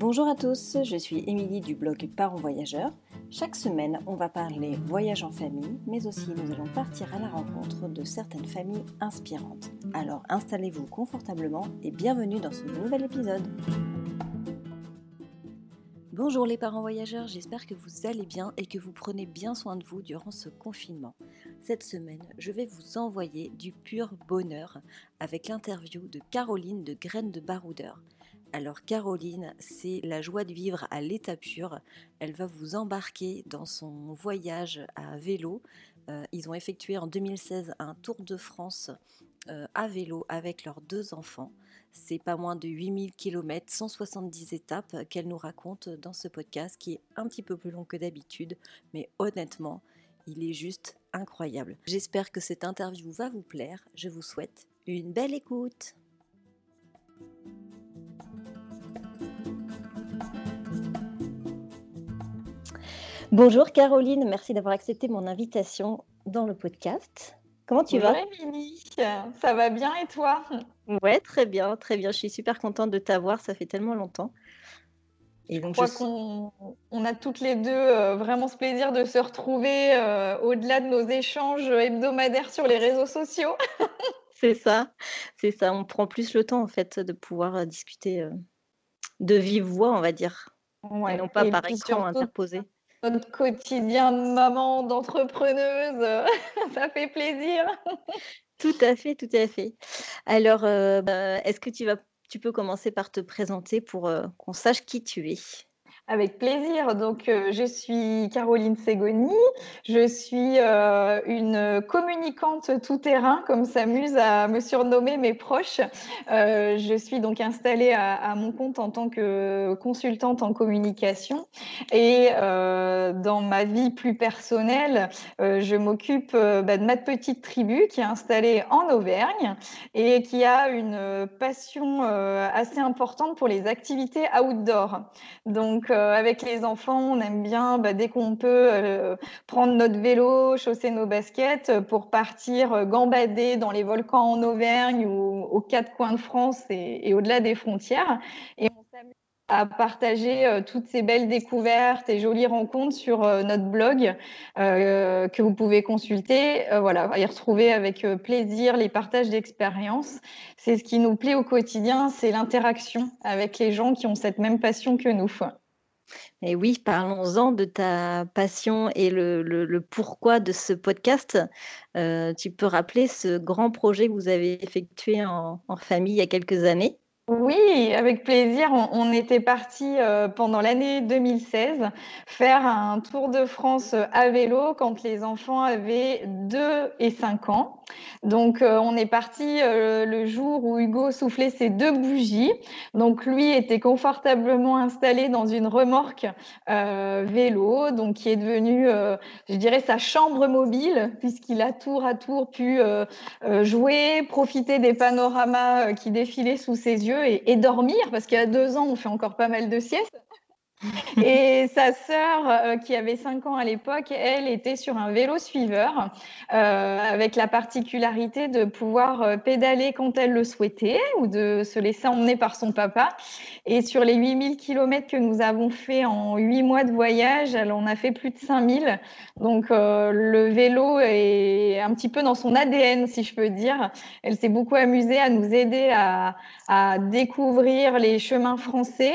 Bonjour à tous, je suis Émilie du blog Parents Voyageurs. Chaque semaine, on va parler voyage en famille, mais aussi nous allons partir à la rencontre de certaines familles inspirantes. Alors installez-vous confortablement et bienvenue dans ce nouvel épisode. Bonjour les parents voyageurs, j'espère que vous allez bien et que vous prenez bien soin de vous durant ce confinement. Cette semaine, je vais vous envoyer du pur bonheur avec l'interview de Caroline de Graines de Baroudeur. Alors Caroline, c'est la joie de vivre à l'état pur. Elle va vous embarquer dans son voyage à vélo. Euh, ils ont effectué en 2016 un tour de France euh, à vélo avec leurs deux enfants. C'est pas moins de 8000 km, 170 étapes qu'elle nous raconte dans ce podcast qui est un petit peu plus long que d'habitude, mais honnêtement, il est juste incroyable. J'espère que cette interview va vous plaire. Je vous souhaite une belle écoute. Bonjour Caroline, merci d'avoir accepté mon invitation dans le podcast. Comment tu Bonjour vas Émilie, ça va bien et toi? Ouais, très bien, très bien. Je suis super contente de t'avoir, ça fait tellement longtemps. Et je donc crois je... qu'on on a toutes les deux euh, vraiment ce plaisir de se retrouver euh, au-delà de nos échanges hebdomadaires sur les réseaux sociaux. c'est ça, c'est ça. On prend plus le temps en fait de pouvoir euh, discuter de vive voix, on va dire, ouais. et non pas et par écran interposé notre quotidien de maman, d'entrepreneuse. ça fait plaisir. Tout à fait, tout à fait. Alors, euh, bah, est-ce que tu, vas, tu peux commencer par te présenter pour euh, qu'on sache qui tu es? Avec plaisir. Donc, euh, je suis Caroline Ségoni. Je suis euh, une communicante tout-terrain, comme s'amusent à me surnommer mes proches. Euh, je suis donc installée à, mon compte en tant que consultante en communication. Et dans ma vie plus personnelle, je m'occupe bah, de ma petite tribu qui est installée en Auvergne et qui a une passion assez importante pour les activités outdoor. Donc, euh, avec les enfants, on aime bien, bah, dès qu'on peut, euh, prendre notre vélo, chausser nos baskets pour partir euh, gambader dans les volcans en Auvergne ou aux quatre coins de France et, au-delà des frontières. Et on s'amuse à partager toutes ces belles découvertes et jolies rencontres sur notre blog que vous pouvez consulter. voilà, y retrouver avec plaisir les partages d'expériences. C'est ce qui nous plaît au quotidien, c'est l'interaction avec les gens qui ont cette même passion que nous. Et oui, parlons-en de ta passion et le, pourquoi de ce podcast. Euh, tu peux rappeler ce grand projet que vous avez effectué en famille il y a quelques années? Oui, avec plaisir. On, était parti euh, pendant l'année 2016 faire un tour de France à vélo quand les enfants avaient 2 et 5 ans. Donc, euh, on est parti euh, le jour où Hugo soufflait ses deux bougies. Donc, lui était confortablement installé dans une remorque euh, vélo, donc qui est devenue, euh, je dirais, sa chambre mobile, puisqu'il a tour à tour pu euh, jouer, profiter des panoramas qui défilaient sous ses yeux et, et dormir, parce qu'il y a deux ans, on fait encore pas mal de siestes. Et sa sœur, euh, qui avait 5 ans à l'époque, elle était sur un vélo suiveur, euh, avec la particularité de pouvoir euh, pédaler quand elle le souhaitait ou de se laisser emmener par son papa. Et sur les 8000 km que nous avons fait en 8 mois de voyage, elle en a fait plus de 5000. Donc le vélo est un petit peu dans son ADN, si je peux dire. Elle s'est beaucoup amusée à nous aider à découvrir les chemins français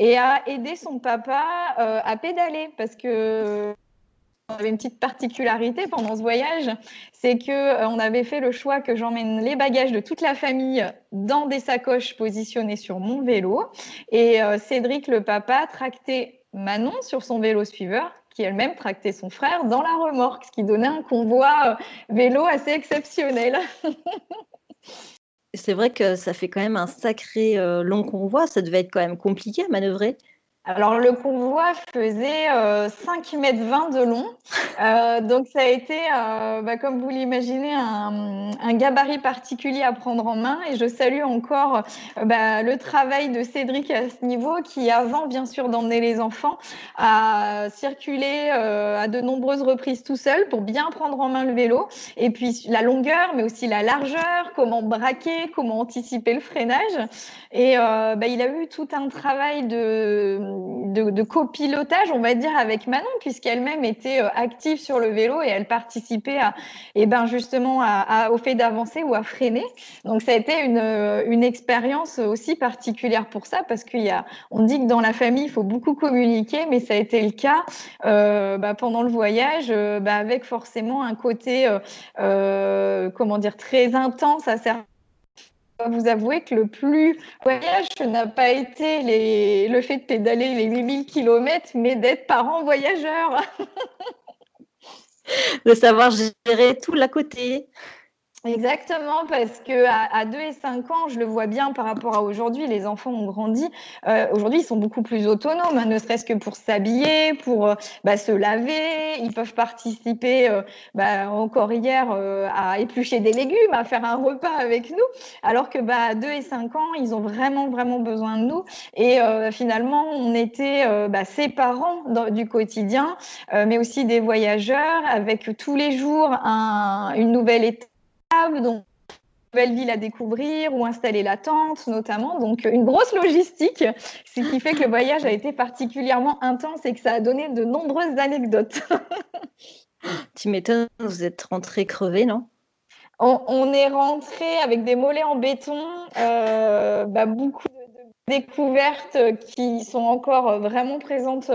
et à aider son papa euh, à pédaler parce que on avait une petite particularité pendant ce voyage, c'est que euh, on avait fait le choix que j'emmène les bagages de toute la famille dans des sacoches positionnées sur mon vélo et euh, Cédric le papa tractait Manon sur son vélo suiveur qui elle-même tractait son frère dans la remorque, ce qui donnait un convoi vélo assez exceptionnel. C'est vrai que ça fait quand même un sacré euh, long convoi. Ça devait être quand même compliqué à manœuvrer. Alors, le convoi faisait 5 mètres 20 de long. Euh, donc, ça a été, euh, bah, comme vous l'imaginez, un, un, gabarit particulier à prendre en main. Et je salue encore euh, bah, le travail de Cédric à ce niveau, qui, avant, bien sûr, d'emmener les enfants, a circulé à de nombreuses reprises tout seul pour bien prendre en main le vélo. Et puis, la longueur, mais aussi la largeur, comment braquer, comment anticiper le freinage. Et bah, il a eu tout un travail de de, copilotage, on va dire, avec Manon, puisqu'elle-même était euh, active sur le vélo et elle participait à, et eh ben justement à, au fait d'avancer ou à freiner. Donc ça a été une, euh, une expérience aussi particulière pour ça, parce qu'il y a, on dit que dans la famille, il faut beaucoup communiquer, mais ça a été le cas euh, bah, pendant le voyage, bah, avec forcément un côté, comment dire, très intense à certains vous avouer que le plus voyage n'a pas été le fait de pédaler les 8000 km, mais d'être parent voyageur. de savoir gérer tout l'à côté. Exactement, parce que à, 2 et 5 ans, je le vois bien par rapport à aujourd'hui, les enfants ont grandi. Euh, aujourd'hui, ils sont beaucoup plus autonomes, hein, ne serait-ce que pour s'habiller, pour euh, bah, se laver. Ils peuvent participer, euh, bah, encore hier, à éplucher des légumes, à faire un repas avec nous. Alors que bah, à 2 et 5 ans, ils ont vraiment, vraiment besoin de nous. Et finalement, on était bah, ses parents du quotidien, mais aussi des voyageurs, avec tous les jours un, une nouvelle étape donc nouvelle ville à découvrir ou installer la tente notamment. Donc une grosse logistique, ce qui fait que le voyage a été particulièrement intense et que ça a donné de nombreuses anecdotes. tu m'étonnes, vous êtes rentré crevé, non? On, est rentré avec des mollets en béton, euh, bah, beaucoup de, découvertes qui sont encore vraiment présentes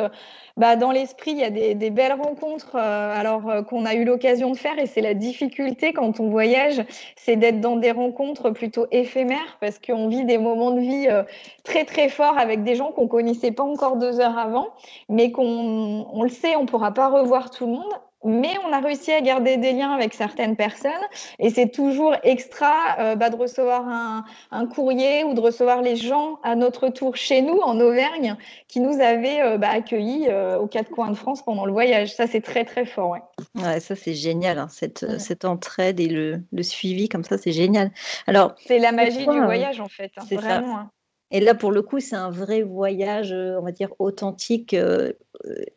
bah, dans l'esprit, il y a des, belles rencontres euh, alors euh, qu'on a eu l'occasion de faire. Et c'est la difficulté quand on voyage, c'est d'être dans des rencontres plutôt éphémères parce qu'on vit des moments de vie euh, très très forts avec des gens qu'on connaissait pas encore deux heures avant, mais qu'on on le sait, on pourra pas revoir tout le monde mais on a réussi à garder des liens avec certaines personnes et c'est toujours extra euh, bah, de recevoir un, courrier ou de recevoir les gens à notre tour chez nous en Auvergne qui nous avaient euh, bah, accueillis euh, aux quatre coins de France pendant le voyage. Ça, c'est très très fort. Ouais. ouais ça, c'est génial, hein, cette, cette, entraide et le, le, suivi comme ça, c'est génial. Alors, c'est la magie du voyage en fait, hein, c'est vraiment. Hein. Et là, pour le coup, c'est un vrai voyage, on va dire, authentique,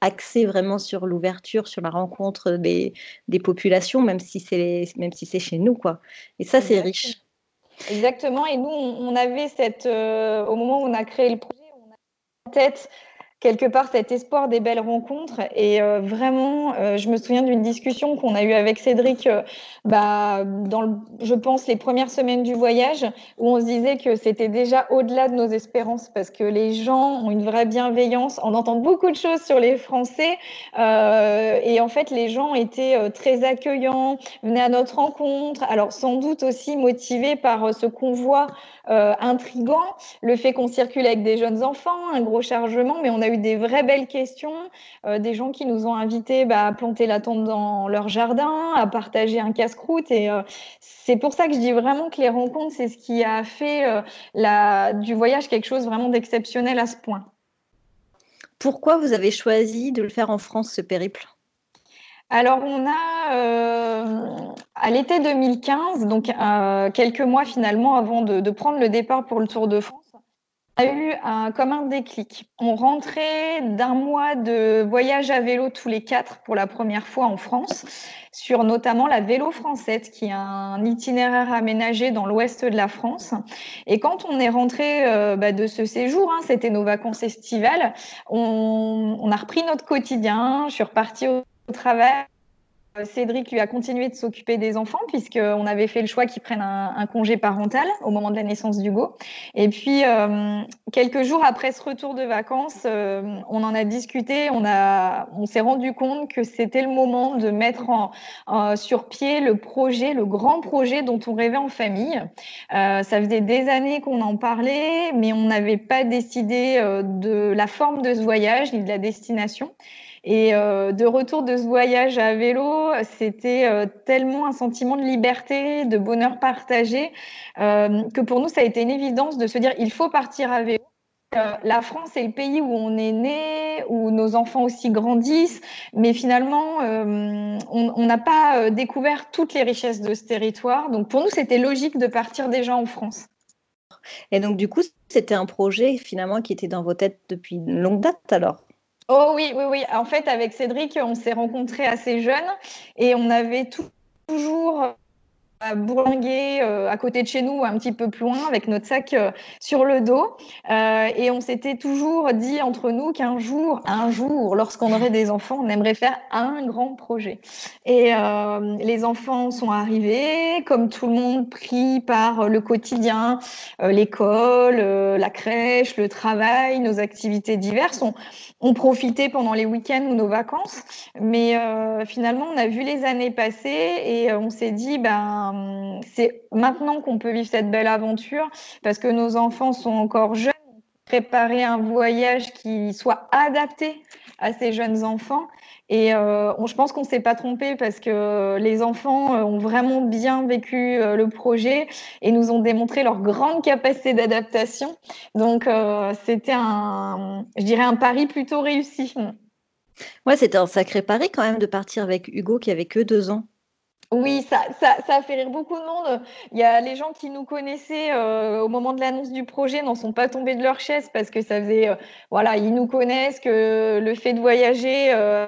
axé vraiment sur l'ouverture, sur la rencontre des, des populations, même si c'est même si c'est chez nous, quoi. Et ça, c'est riche. Exactement. Et nous, on, avait cette, au moment où on a créé le projet, on a en tête quelque part cet espoir des belles rencontres. Et euh, vraiment, euh, je me souviens d'une discussion qu'on a eue avec Cédric, euh, bah, dans, le, je pense, les premières semaines du voyage, où on se disait que c'était déjà au-delà de nos espérances, parce que les gens ont une vraie bienveillance. On entend beaucoup de choses sur les Français, et en fait, les gens étaient très accueillants, venaient à notre rencontre, alors sans doute aussi motivés par ce convoi intrigant, le fait qu'on circule avec des jeunes enfants, un gros chargement, mais on a eu des vraies belles questions, euh, des gens qui nous ont invités bah, à planter la tente dans leur jardin, à partager un casse-croûte. Et euh, c'est pour ça que je dis vraiment que les rencontres, c'est ce qui a fait euh, la, du voyage quelque chose vraiment d'exceptionnel à ce point. Pourquoi vous avez choisi de le faire en France, ce périple? Alors, on a, à l'été 2015, donc quelques mois finalement avant de, prendre le départ pour le Tour de France, a eu un, comme un déclic. On rentrait d'un mois de voyage à vélo tous les quatre pour la première fois en France, sur notamment la Vélo Française, qui est un itinéraire aménagé dans l'ouest de la France. Et quand on est rentré euh, bah, de ce séjour, hein, c'était nos vacances estivales, on, on, a repris notre quotidien. Je suis repartie au travail Cédric lui a continué de s'occuper des enfants puisqu'on avait fait le choix qu'il prenne un, congé parental au moment de la naissance d'Hugo. Et puis, euh, quelques jours après ce retour de vacances, euh, on en a discuté, on, on s'est rendu compte que c'était le moment de mettre sur pied le projet, le grand projet dont on rêvait en famille. ça faisait des années qu'on en parlait, mais on n'avait pas décidé de la forme de ce voyage ni de la destination. Et euh, de retour de ce voyage à vélo, c'était euh, tellement un sentiment de liberté, de bonheur partagé, euh, que pour nous, ça a été une évidence de se dire il faut partir à vélo. la France est le pays où on est né, où nos enfants aussi grandissent, mais finalement, on n'a pas découvert toutes les richesses de ce territoire. Donc pour nous, c'était logique de partir déjà en France. Et donc du coup, c'était un projet finalement qui était dans vos têtes depuis une longue date alors? Oh oui, oui, oui. En fait, avec Cédric, on s'est rencontrés assez jeunes et on avait toujours à bourlinguer euh, à côté de chez nous, un petit peu plus loin, avec notre sac euh, sur le dos. Euh, et on s'était toujours dit entre nous qu'un jour, un jour, lorsqu'on aurait des enfants, on aimerait faire un grand projet. Et les enfants sont arrivés, comme tout le monde, pris par le quotidien, l'école, la crèche, le travail, nos activités diverses. On, on profitait pendant les week-ends ou nos vacances. Mais finalement, on a vu les années passer et on s'est dit, ben, euh, c'est maintenant qu'on peut vivre cette belle aventure parce que nos enfants sont encore jeunes. Préparer un voyage qui soit adapté à ces jeunes enfants. Et euh, je pense qu'on ne s'est pas trompé parce que les enfants euh, ont vraiment bien vécu le projet et nous ont démontré leur grande capacité d'adaptation. Donc, c'était un, je dirais, un pari plutôt réussi. Ouais, c'était un sacré pari quand même de partir avec Hugo qui avait que deux ans. Oui, ça, ça, ça, a fait rire beaucoup de monde. Il y a les gens qui nous connaissaient euh, au moment de l'annonce du projet n'en sont pas tombés de leur chaise parce que ça faisait, euh, voilà, ils nous connaissent que le fait de voyager. Euh,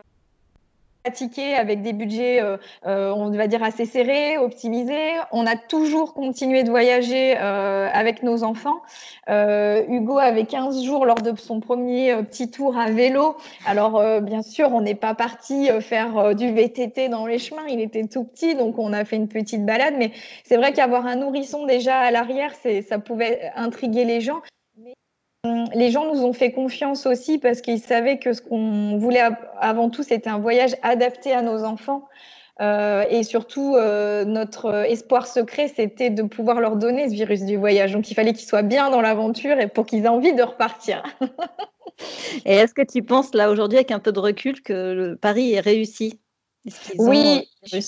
pratiqué avec des budgets, euh, euh, on va dire, assez serrés, optimisés. On a toujours continué de voyager euh, avec nos enfants. Hugo avait 15 jours lors de son premier petit tour à vélo. Alors, bien sûr, on n'est pas parti faire du VTT dans les chemins. Il était tout petit, donc on a fait une petite balade. Mais c'est vrai qu'avoir un nourrisson déjà à l'arrière, ça pouvait intriguer les gens les gens nous ont fait confiance aussi parce qu'ils savaient que ce qu'on voulait avant tout, c'était un voyage adapté à nos enfants. Euh, et surtout, euh, notre espoir secret, c'était de pouvoir leur donner ce virus du voyage. Donc, il fallait qu'ils soient bien dans l'aventure et pour qu'ils aient envie de repartir. et est-ce que tu penses, là, aujourd'hui, avec un peu de recul, que le pari est réussi? Oui, je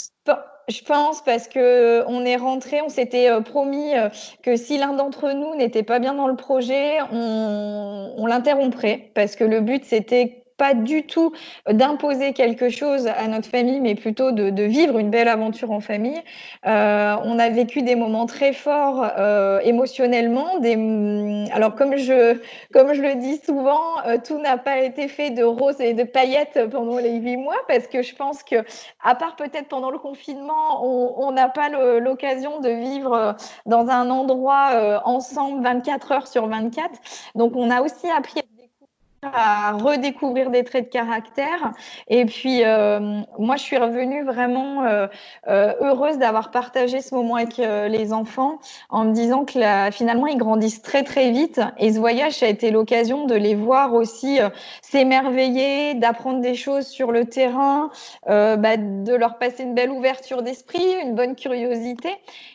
pense parce que on est rentré, on s'était euh, promis euh, que si l'un d'entre nous n'était pas bien dans le projet, on, on l'interromprait. Parce que le but c'était pas du tout d'imposer quelque chose à notre famille, mais plutôt de, vivre une belle aventure en famille. Euh, on a vécu des moments très forts euh, émotionnellement. Mm, alors comme je, comme je le dis souvent, euh, tout n'a pas été fait de roses et de paillettes pendant les huit mois, parce que je pense que, à part peut-être pendant le confinement, on n'a pas l'occasion de vivre dans un endroit ensemble 24 heures sur 24. Donc on a aussi appris à redécouvrir des traits de caractère. Et puis, euh, moi, je suis revenue vraiment euh, euh, heureuse d'avoir partagé ce moment avec les enfants en me disant que finalement, ils grandissent très, très vite. Et ce voyage, ça a été l'occasion de les voir aussi s'émerveiller, d'apprendre des choses sur le terrain, bah, de leur passer une belle ouverture d'esprit, une bonne curiosité.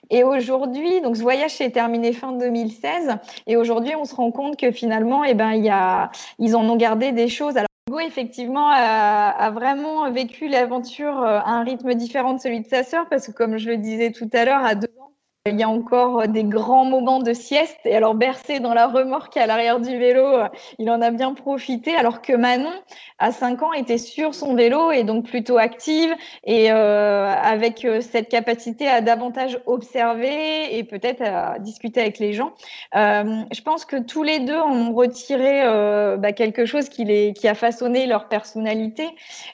Et aujourd'hui, donc ce voyage s'est terminé fin 2016. Et aujourd'hui, on se rend compte que finalement, eh ben, il y a, ils en ont gardé des choses. Alors, Hugo, effectivement, a, vraiment vécu l'aventure euh, à un rythme différent de celui de sa sœur, parce que comme je le disais tout à l'heure, à deux ans, il y a encore des grands moments de sieste. Et alors, bercé dans la remorque à l'arrière du vélo, euh, il en a bien profité. Alors que Manon, à 5 ans, était sur son vélo et donc plutôt active et euh, avec euh, cette capacité à davantage observer et peut-être à discuter avec les gens. je pense que tous les deux ont retiré bah, quelque chose qui, les, qui a façonné leur personnalité.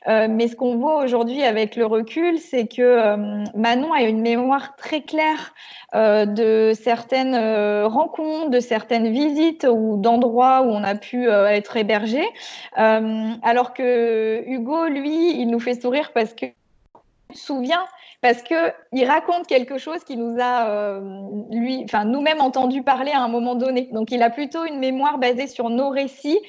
mais ce qu'on voit aujourd'hui avec le recul, c'est que Manon a une mémoire très claire euh, de certaines euh, rencontres, de certaines visites ou d'endroits où on a pu euh, être hébergé. alors que Hugo, lui, il nous fait sourire parce que se souvient parce que il raconte quelque chose qui nous a lui, enfin nous-mêmes entendu parler à un moment donné. Donc il a plutôt une mémoire basée sur nos récits.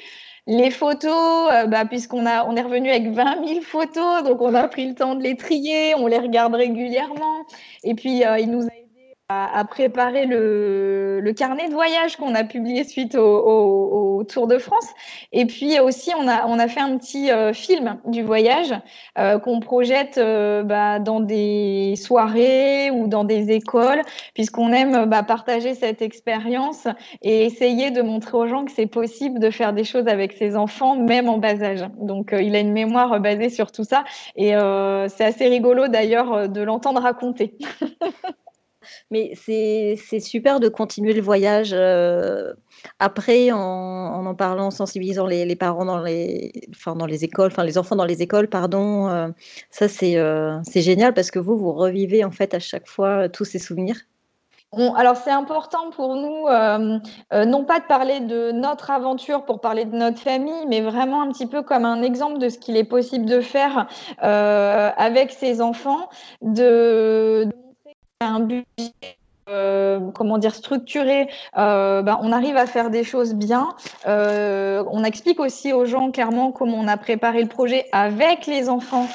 Les photos, bah, puisqu'on a, on est revenu avec 20 000 photos, donc on a pris le temps de les trier, on les regarde régulièrement. Et puis il nous a à, préparer le, carnet de voyage qu'on a publié suite au, au, Tour de France. Et puis aussi, on a, on a fait un petit euh, film du voyage euh, qu'on projette euh, bah, dans des soirées ou dans des écoles, puisqu'on aime bah, partager cette expérience et essayer de montrer aux gens que c'est possible de faire des choses avec ses enfants, même en bas âge. Donc, il a une mémoire basée sur tout ça. Et c'est assez rigolo d'ailleurs de l'entendre raconter. Mais c'est super de continuer le voyage euh, après en, en, parlant, en sensibilisant les, parents dans les, enfin, dans les écoles, enfin les enfants dans les écoles, pardon. Euh, ça, euh, c'est génial parce que vous, vous revivez en fait à chaque fois tous ces souvenirs. alors c'est important pour nous, non pas de parler de notre aventure pour parler de notre famille, mais vraiment un petit peu comme un exemple de ce qu'il est possible de faire avec ses enfants, de un budget euh, comment dire structuré, euh, ben, on arrive à faire des choses bien. Euh, on explique aussi aux gens clairement comment on a préparé le projet avec les enfants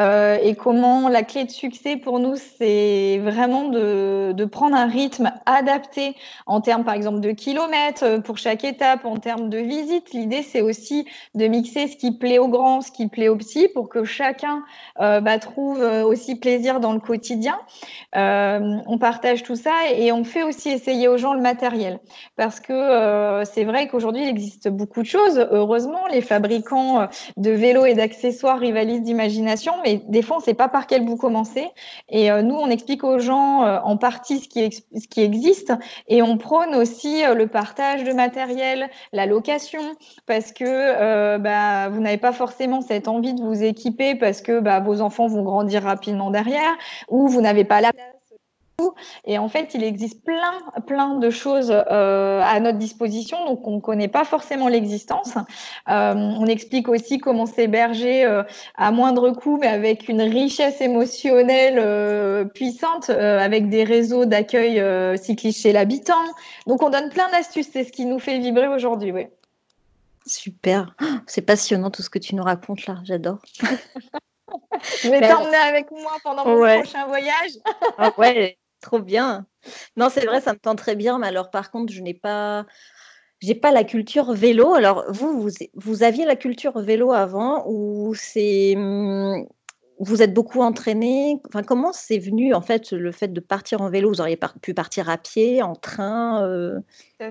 et comment la clé de succès pour nous, c'est vraiment de, prendre un rythme adapté en termes, par exemple, de kilomètres pour chaque étape, en termes de visite. L'idée, c'est aussi de mixer ce qui plaît aux grands, ce qui plaît aux petits, pour que chacun bah, trouve aussi plaisir dans le quotidien. On partage tout ça et on fait aussi essayer aux gens le matériel, parce que euh, c'est vrai qu'aujourd'hui, il existe beaucoup de choses. Heureusement, les fabricants de vélos et d'accessoires rivalisent d'imagination, mais des fois, on ne sait pas par quel bout commencer. Et euh, nous, on explique aux gens euh, en partie ce qui, existe et on prône aussi euh, le partage de matériel, la location, parce que bah, vous n'avez pas forcément cette envie de vous équiper parce que bah, vos enfants vont grandir rapidement derrière ou vous n'avez pas la et en fait, il existe plein, plein de choses euh, à notre disposition, donc on ne connaît pas forcément l'existence. Euh, on explique aussi comment s'héberger euh, à moindre coût, mais avec une richesse émotionnelle puissante, avec des réseaux d'accueil cycliste chez l'habitant. Donc on donne plein d'astuces, c'est ce qui nous fait vibrer aujourd'hui. Oui. Super, c'est passionnant tout ce que tu nous racontes là, j'adore. Je vais t'emmener avec moi pendant mon prochain voyage. Ah ouais, Trop bien. Non, c'est vrai, ça me tente très bien, mais alors par contre, je n'ai pas j'ai pas la culture vélo. Alors vous, vous, vous aviez la culture vélo avant ou c'est mmh, vous êtes beaucoup entraîné Enfin, comment c'est venu en fait le fait de partir en vélo? Vous auriez pu partir à pied, en train euh?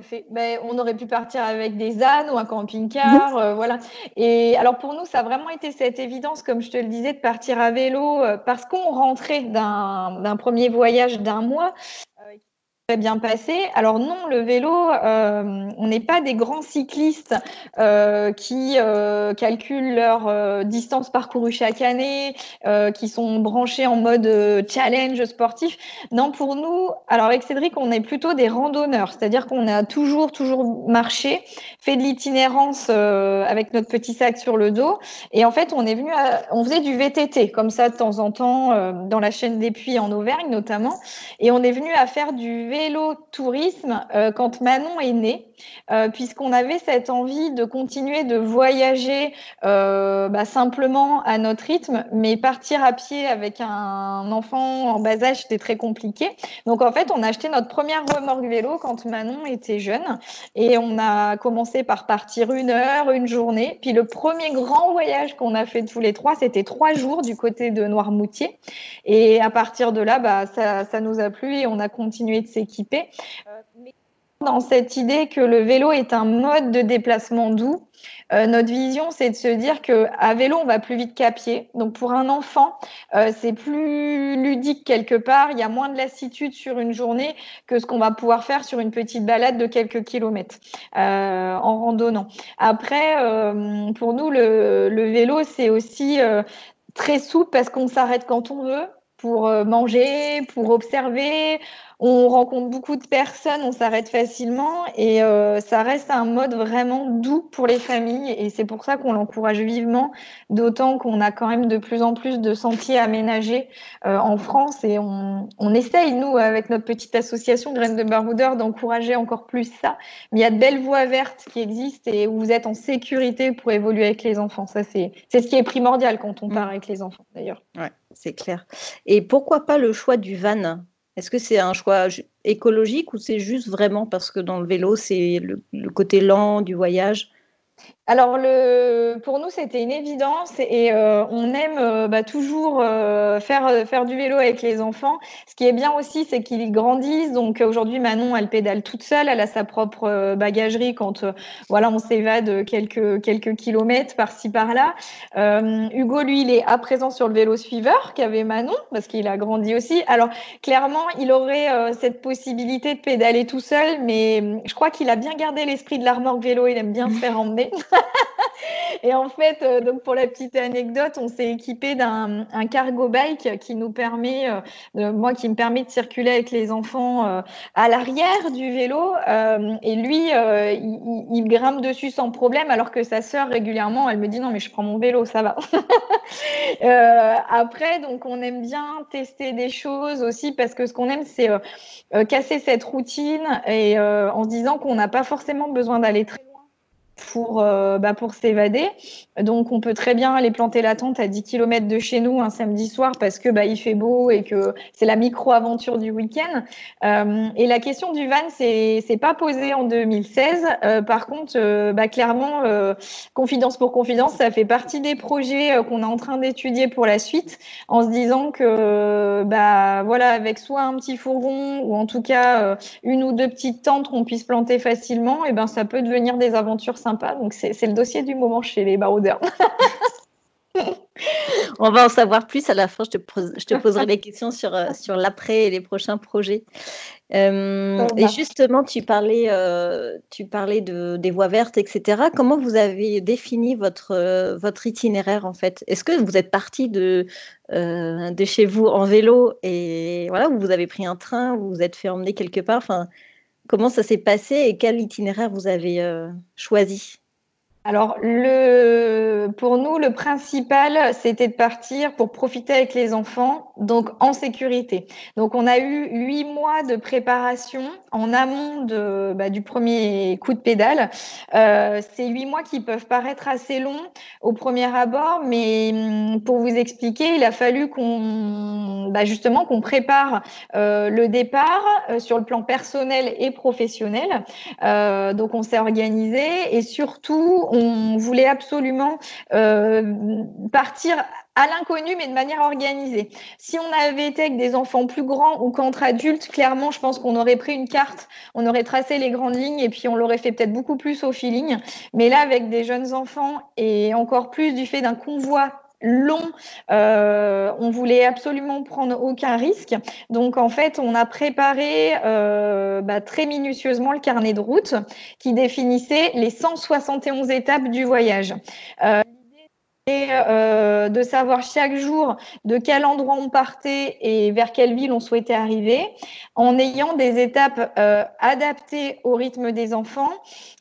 fait. Ben, on aurait pu partir avec des ânes ou un camping-car, mmh. euh, voilà. Et alors pour nous, ça a vraiment été cette évidence, comme je te le disais, de partir à vélo euh, parce qu'on rentrait d'un premier voyage d'un mois bien passé. Alors non, le vélo, euh, on n'est pas des grands cyclistes euh, qui euh, calculent leur distance parcourue chaque année, qui sont branchés en mode challenge sportif. Non, pour nous, alors avec Cédric, on est plutôt des randonneurs, c'est-à-dire qu'on a toujours, toujours marché, fait de l'itinérance avec notre petit sac sur le dos. Et en fait, on est venu, on faisait du VTT comme ça de temps en temps dans la chaîne des Puits en Auvergne notamment, et on est venu à faire du vélo tourisme euh, quand Manon est née, euh, puisqu'on avait cette envie de continuer de voyager euh, bah, simplement à notre rythme, mais partir à pied avec un enfant en bas âge, c'était très compliqué. Donc en fait, on a acheté notre première remorque vélo quand Manon était jeune, et on a commencé par partir une heure, une journée. Puis le premier grand voyage qu'on a fait tous les trois, c'était trois jours du côté de Noirmoutier. Et à partir de là, bah, ça, ça nous a plu et on a continué de s'équiper. Euh, dans cette idée que le vélo est un mode de déplacement doux, euh, notre vision, c'est de se dire que à vélo, on va plus vite qu'à pied. Donc pour un enfant, euh, c'est plus ludique quelque part. Il y a moins de lassitude sur une journée que ce qu'on va pouvoir faire sur une petite balade de quelques kilomètres en randonnant. Après, pour nous, le vélo, c'est aussi très souple parce qu'on s'arrête quand on veut pour manger, pour observer, on rencontre beaucoup de personnes, on s'arrête facilement et euh, ça reste un mode vraiment doux pour les familles et c'est pour ça qu'on l'encourage vivement, d'autant qu'on a quand même de plus en plus de sentiers aménagés euh, en France et on, on, essaye, nous, avec notre petite association Graines de Baroudeur, d'encourager encore plus ça. Mais il y a de belles voies vertes qui existent et où vous êtes en sécurité pour évoluer avec les enfants. Ça, c'est ce qui est primordial quand on part mmh. avec les enfants, d'ailleurs. Ouais, c'est clair. Et pourquoi pas le choix du van? Est-ce que c'est un choix écologique ou c'est juste vraiment parce que dans le vélo, c'est le côté lent du voyage? Alors, le, pour nous, c'était une évidence et euh, on aime euh, bah, toujours euh, faire, faire du vélo avec les enfants. Ce qui est bien aussi, c'est qu'ils grandissent. Donc, aujourd'hui, Manon, elle pédale toute seule. Elle a sa propre bagagerie quand voilà, on s'évade quelques, quelques kilomètres par-ci, par-là. Hugo, lui, il est à présent sur le vélo suiveur qu'avait Manon parce qu'il a grandi aussi. Alors, clairement, il aurait cette possibilité de pédaler tout seul, mais je crois qu'il a bien gardé l'esprit de la remorque vélo. Il aime bien se faire emmener. et en fait, euh, donc pour la petite anecdote, on s'est équipé d'un cargo bike qui nous permet, euh, moi qui me permet de circuler avec les enfants euh, à l'arrière du vélo. et lui, il, grimpe dessus sans problème, alors que sa sœur régulièrement, elle me dit non mais je prends mon vélo, ça va. après, donc on aime bien tester des choses aussi parce que ce qu'on aime, c'est casser cette routine et en se disant qu'on n'a pas forcément besoin d'aller très pour, euh, bah pour s'évader. Donc, on peut très bien aller planter la tente à 10 km de chez nous un samedi soir parce que bah, il fait beau et que c'est la micro-aventure du week-end. Euh, et la question du van, c'est c'est pas posé en 2016. Euh, par contre, bah, clairement, confidence pour confidence, ça fait partie des projets qu'on est en train d'étudier pour la suite, en se disant que bah voilà, avec soit un petit fourgon ou en tout cas une ou deux petites tentes qu'on puisse planter facilement, et ben ça peut devenir des aventures sympa. Donc, c'est le dossier du moment chez les baroudeurs. On va en savoir plus à la fin. Je te, je te poserai des questions sur, euh, sur l'après et les prochains projets. Euh, et justement, tu parlais, euh, tu parlais de, des voies vertes, etc. Comment vous avez défini votre, votre itinéraire en fait? Est-ce que vous êtes parti de, de chez vous en vélo et voilà, vous avez pris un train, vous vous êtes fait emmener quelque part? Enfin, Comment ça s'est passé et quel itinéraire vous avez euh, choisi? Alors, pour nous, le principal, c'était de partir pour profiter avec les enfants, donc en sécurité. Donc, on a eu huit mois de préparation en amont de, bah, du premier coup de pédale. Euh, c'est huit mois qui peuvent paraître assez longs au premier abord, mais hum, pour vous expliquer, il a fallu qu'on, bah, justement, qu'on prépare euh, le départ euh, sur le plan personnel et professionnel. Euh, donc, on s'est organisé et surtout, voulait absolument euh, partir à l'inconnu, mais de manière organisée. Si on avait été avec des enfants plus grands ou qu'entre adultes, clairement, je pense qu'on aurait pris une carte, on aurait tracé les grandes lignes et puis on l'aurait fait peut-être beaucoup plus au feeling. Mais là, avec des jeunes enfants et encore plus du fait d'un convoi long. Euh, on voulait absolument prendre aucun risque. Donc en fait, on a préparé euh, bah, très minutieusement le carnet de route qui définissait les 171 étapes du voyage. Euh, et euh, de savoir chaque jour de quel endroit on partait et vers quelle ville on souhaitait arriver, en ayant des étapes adaptées au rythme des enfants,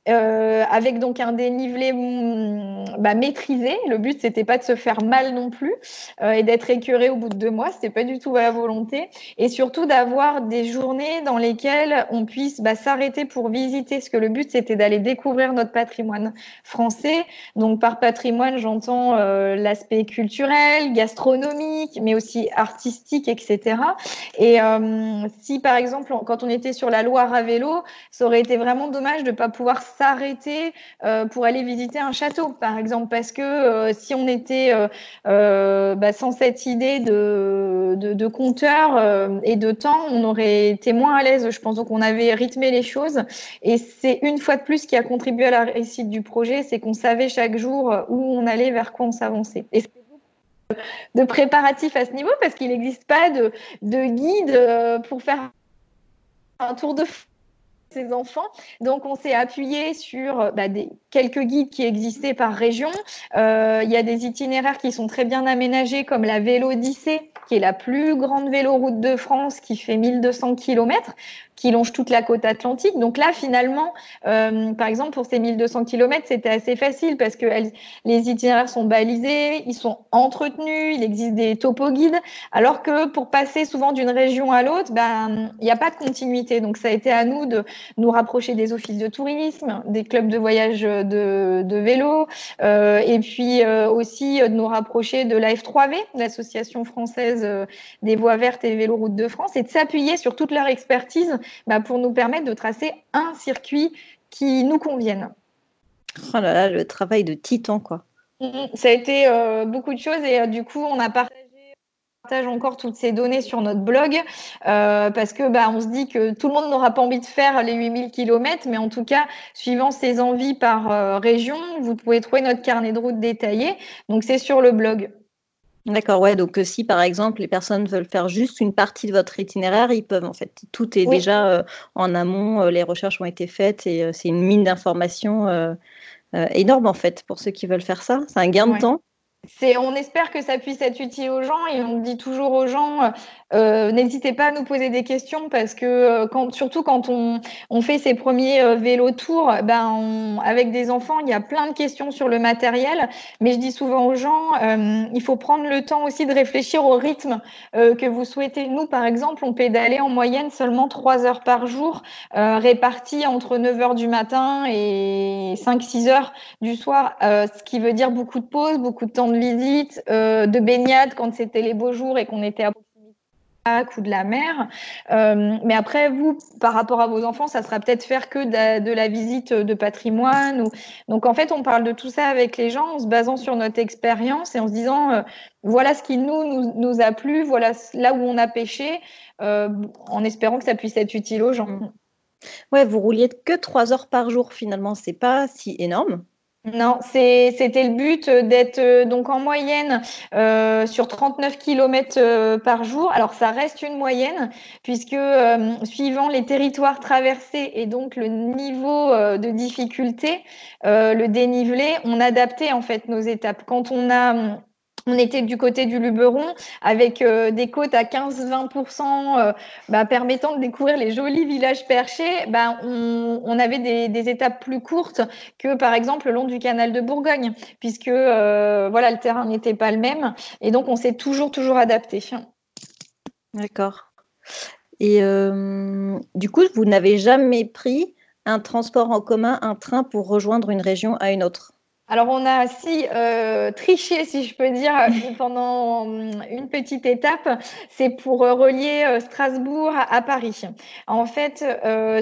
euh, avec donc un dénivelé mm, bah, maîtrisé. Le but c'était pas de se faire mal non plus et d'être écœuré au bout de deux mois, c'était pas du tout à la volonté, et surtout d'avoir des journées dans lesquelles on puisse bah, s'arrêter pour visiter. Parce que le but c'était d'aller découvrir notre patrimoine français. Donc par patrimoine j'entends euh, l'aspect culturel, gastronomique, mais aussi artistique, etc. Et euh, si, par exemple, quand on était sur la Loire à vélo, ça aurait été vraiment dommage de ne pas pouvoir s'arrêter euh, pour aller visiter un château, par exemple, parce que si on était bah, sans cette idée de, de, compteur et de temps, on aurait été moins à l'aise, je pense. Donc, on avait rythmé les choses. Et c'est une fois de plus qui a contribué à la réussite du projet, c'est qu'on savait chaque jour où on allait, vers quoi on s'avancer. Et de préparatifs à ce niveau parce qu'il n'existe pas de, de, guide euh, pour faire un tour de ces enfants. Donc, on s'est appuyé sur euh, bah, des, quelques guides qui existaient par région. Euh, il y a des itinéraires qui sont très bien aménagés, comme la Vélo Vélodyssée, qui est la plus grande véloroute de France, qui fait 1200 km. Qui longe toute la côte atlantique. Donc là, finalement, par exemple, pour ces 1200 km, c'était assez facile parce que les itinéraires sont balisés, ils sont entretenus, il existe des topo-guides, alors que pour passer souvent d'une région à l'autre, ben, il n'y a pas de continuité. Donc ça a été à nous de nous rapprocher des offices de tourisme, des clubs de voyage de, de vélo, euh, et puis euh, aussi de nous rapprocher de la F3V, l'Association française euh, des voies vertes et véloroutes de France, et de s'appuyer sur toute leur expertise ben, pour nous permettre de tracer un circuit qui nous convienne. Oh là là, le travail de titan, quoi. Mm, mm. Ça a été euh, beaucoup de choses et euh, du coup, on a partagé partage encore toutes ces données sur notre blog euh, parce que bah, on se dit que tout le monde n'aura pas envie de faire les 8000 km, mais en tout cas, suivant ses envies par région, vous pouvez trouver notre carnet de route détaillé. Donc, c'est sur le blog. D'accord, ouais. Donc, si par exemple les personnes veulent faire juste une partie de votre itinéraire, ils peuvent en fait. Tout est déjà en amont, les recherches ont été faites et c'est une mine d'informations euh, énorme en fait pour ceux qui veulent faire ça. C'est un gain de temps. On espère que ça puisse être utile aux gens et on dit toujours aux gens euh, n'hésitez pas à nous poser des questions parce que euh, surtout quand on, fait ses premiers euh, vélo tours, ben avec des enfants, il y a plein de questions sur le matériel. Mais je dis souvent aux gens, il faut prendre le temps aussi de réfléchir au rythme que vous souhaitez. Nous, par exemple, on pédalait en moyenne seulement 3 heures par jour, réparties entre 9 heures du matin et 5-6 heures du soir, ce qui veut dire beaucoup de pauses, beaucoup de temps de visite, de baignade quand c'était les beaux jours et qu'on était à ou de la mer. Euh, mais après, vous, par rapport à vos enfants, ça sera peut-être faire que de, la visite de patrimoine. Donc, en fait, on parle de tout ça avec les gens en se basant sur notre expérience et en se disant, euh, voilà ce qui nous, nous, a plu, voilà là où on a pêché, euh, en espérant que ça puisse être utile aux gens. Ouais, vous rouliez que trois heures par jour finalement, c'est pas si énorme. Non, c'était le but euh, d'être euh, donc en moyenne euh, sur 39 km par jour. Alors ça reste une moyenne puisque suivant les territoires traversés et donc le niveau de difficulté, le dénivelé, on adaptait en fait nos étapes. Quand on a on était du côté du Luberon avec euh, des côtes à 15-20% euh, bah, permettant de découvrir les jolis villages perchés. Bah, on, avait des, étapes plus courtes que par exemple le long du canal de Bourgogne, puisque euh, voilà, le terrain n'était pas le même. Et donc on s'est toujours, toujours adapté. D'accord. Et du coup, vous n'avez jamais pris un transport en commun, un train pour rejoindre une région à une autre? Alors, on a aussi euh, triché, si je peux dire, pendant hum, une petite étape. C'est pour euh, relier euh, Strasbourg à, Paris. En fait,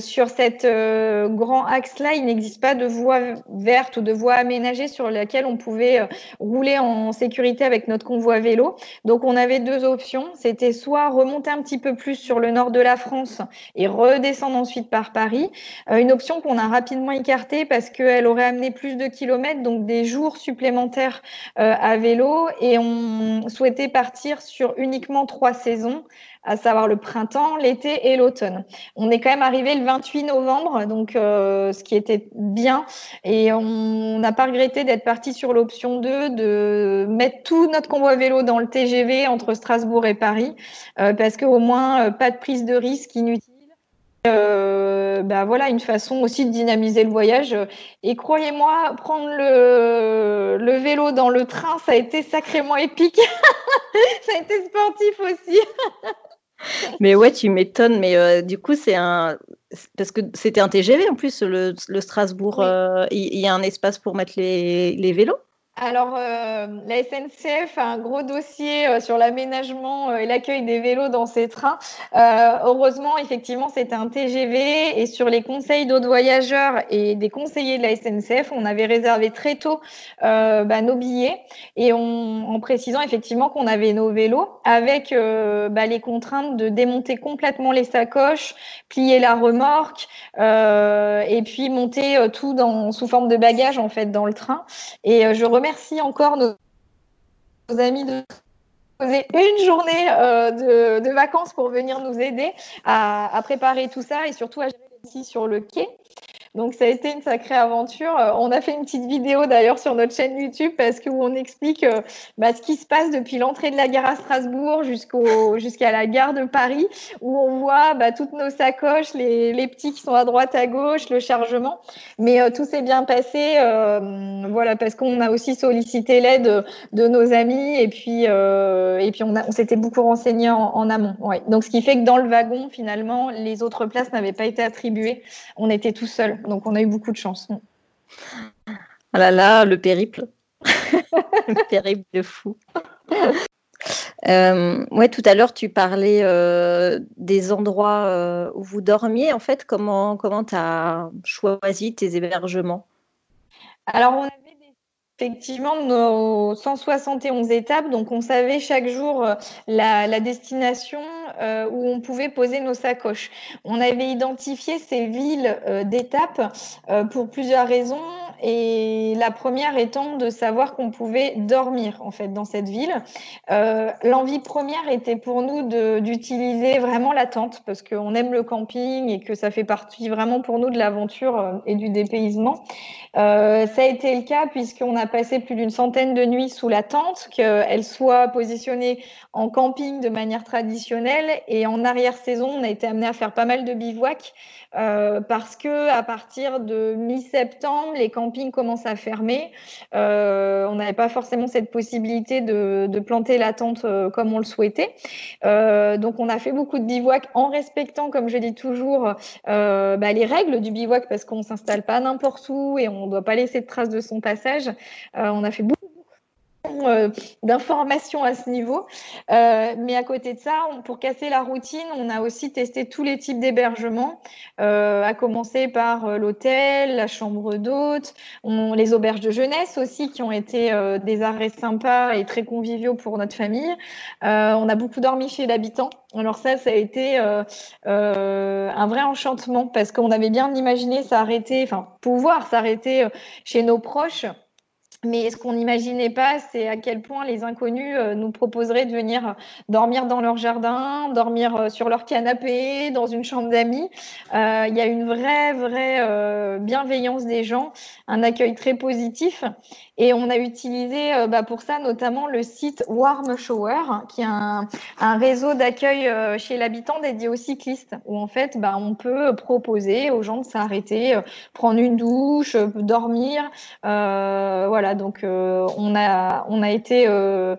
sur cette grand axe-là, il n'existe pas de voie verte ou de voie aménagée sur laquelle on pouvait rouler en sécurité avec notre convoi vélo. Donc, on avait deux options. C'était soit remonter un petit peu plus sur le nord de la France et redescendre ensuite par Paris. une option qu'on a rapidement écartée parce qu'elle aurait amené plus de kilomètres des jours supplémentaires euh, à vélo et on souhaitait partir sur uniquement trois saisons à savoir le printemps, l'été et l'automne. On est quand même arrivé le 28 novembre, donc euh, ce qui était bien. Et on n'a pas regretté d'être parti sur l'option 2, de mettre tout notre convoi vélo dans le TGV entre Strasbourg et Paris, euh, parce qu'au moins, pas de prise de risque inutile. Euh, bah voilà, une façon aussi de dynamiser le voyage. Et croyez-moi, prendre le, le, vélo dans le train, ça a été sacrément épique. ça a été sportif aussi. mais ouais, tu m'étonnes. Mais euh, du coup, c'est un. Parce que c'était un TGV en plus, le, le Strasbourg. Euh, il y, a un espace pour mettre les, les vélos? Alors, euh, la SNCF a un gros dossier euh, sur l'aménagement euh, et l'accueil des vélos dans ses trains. heureusement, effectivement, c'est un TGV et sur les conseils d'autres voyageurs et des conseillers de la SNCF, on avait réservé très tôt bah, nos billets et en précisant effectivement qu'on avait nos vélos avec bah, les contraintes de démonter complètement les sacoches, plier la remorque et puis monter tout dans, sous forme de bagages en fait dans le train. Et je remercie encore nos, amis de poser une journée euh, de, vacances pour venir nous aider à, préparer tout ça et surtout à gérer ici sur le quai. Donc ça a été une sacrée aventure. Euh, on a fait une petite vidéo d'ailleurs sur notre chaîne YouTube parce que où on explique euh, bah, ce qui se passe depuis l'entrée de la gare à Strasbourg jusqu'à la gare de Paris, où on voit bah, toutes nos sacoches, les, petits qui sont à droite, à gauche, le chargement. Mais euh, tout s'est bien passé, voilà, parce qu'on a aussi sollicité l'aide de, nos amis et puis et puis on, on s'était beaucoup renseigné en, amont. Ouais. Donc ce qui fait que dans le wagon finalement les autres places n'avaient pas été attribuées. On était tout seuls, donc on a eu beaucoup de chance. Ah là là, le périple. le périple de fou. Euh, ouais, tout à l'heure, tu parlais euh, des endroits euh, où vous dormiez. En fait, comment tu as choisi tes hébergements? Alors, on avait effectivement nos 171 étapes, donc on savait chaque jour la, destination où on pouvait poser nos sacoches. On avait identifié ces villes d'étapes pour plusieurs raisons. Et la première étant de savoir qu'on pouvait dormir en fait dans cette ville. Euh, l'envie première était pour nous d'utiliser vraiment la tente parce qu'on aime le camping et que ça fait partie vraiment pour nous de l'aventure euh, et du dépaysement. Euh, ça a été le cas puisqu'on a passé plus d'une centaine de nuits sous la tente, qu'elle soit positionnée en camping de manière traditionnelle et en arrière-saison, on a été amené à faire pas mal de bivouacs euh, parce que à partir de mi-septembre, les campings commencent à fermer. Euh, on n'avait pas forcément cette possibilité de, planter la tente euh, comme on le souhaitait. donc, on a fait beaucoup de bivouac en respectant, comme je dis toujours, bah, les règles du bivouac parce qu'on s'installe pas n'importe où et on ne doit pas laisser de traces de son passage. on a fait beaucoup euh, d'informations à ce niveau. Euh, mais à côté de ça, pour casser la routine, on a aussi testé tous les types d'hébergements, euh, à commencer par l'hôtel, la chambre d'hôte, les auberges de jeunesse aussi, qui ont été des arrêts sympas et très conviviaux pour notre famille. on a beaucoup dormi chez l'habitant. Alors ça, ça a été un vrai enchantement parce qu'on avait bien imaginé s'arrêter, enfin pouvoir s'arrêter chez nos proches mais ce qu'on n'imaginait pas, c'est à quel point les inconnus euh, nous proposeraient de venir euh, dormir dans leur jardin, dormir euh, sur leur canapé, dans une chambre d'amis. Il y a une vraie, vraie bienveillance des gens, un accueil très positif. Et on a utilisé bah, pour ça notamment le site Warm Shower, qui est un, réseau d'accueil chez l'habitant dédié aux cyclistes, où en fait bah, on peut proposer aux gens de s'arrêter, prendre une douche, dormir. voilà, donc euh, on, a, on a été euh,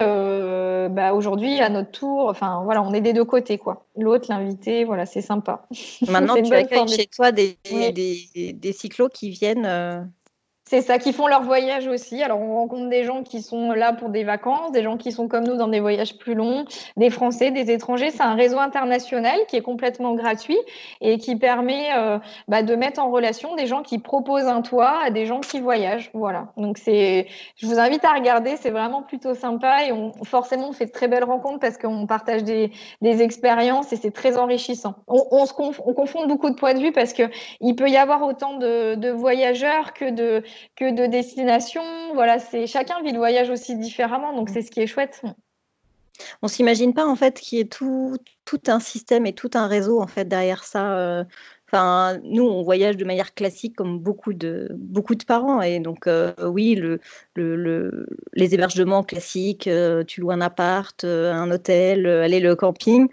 euh, bah, aujourd'hui à notre tour. Enfin voilà, on est des deux côtés quoi. L'autre, l'invité, voilà, c'est sympa. Maintenant, tu accueilles chez toi des, des, des, cyclos qui viennent c'est ça, qui font leur voyage aussi. Alors, on rencontre des gens qui sont là pour des vacances, des gens qui sont comme nous dans des voyages plus longs, des Français, des étrangers. C'est un réseau international qui est complètement gratuit et qui permet euh, bah, de mettre en relation des gens qui proposent un toit à des gens qui voyagent. Voilà. Donc, c'est, je vous invite à regarder. C'est vraiment plutôt sympa et forcément, on fait de très belles rencontres parce qu'on partage des, expériences et c'est très enrichissant. On, confond beaucoup de points de vue parce que il peut y avoir autant de voyageurs que de que de destination. Voilà, c'est chacun vit le voyage aussi différemment, donc c'est ce qui est chouette. On s'imagine pas en fait qu'il y ait tout, tout un système et tout un réseau en fait derrière ça. Euh. Enfin, nous, on voyage de manière classique comme beaucoup de, beaucoup de parents. Et donc, euh, oui, le, le, les hébergements classiques, euh, tu loues un appart, un hôtel, aller le camping.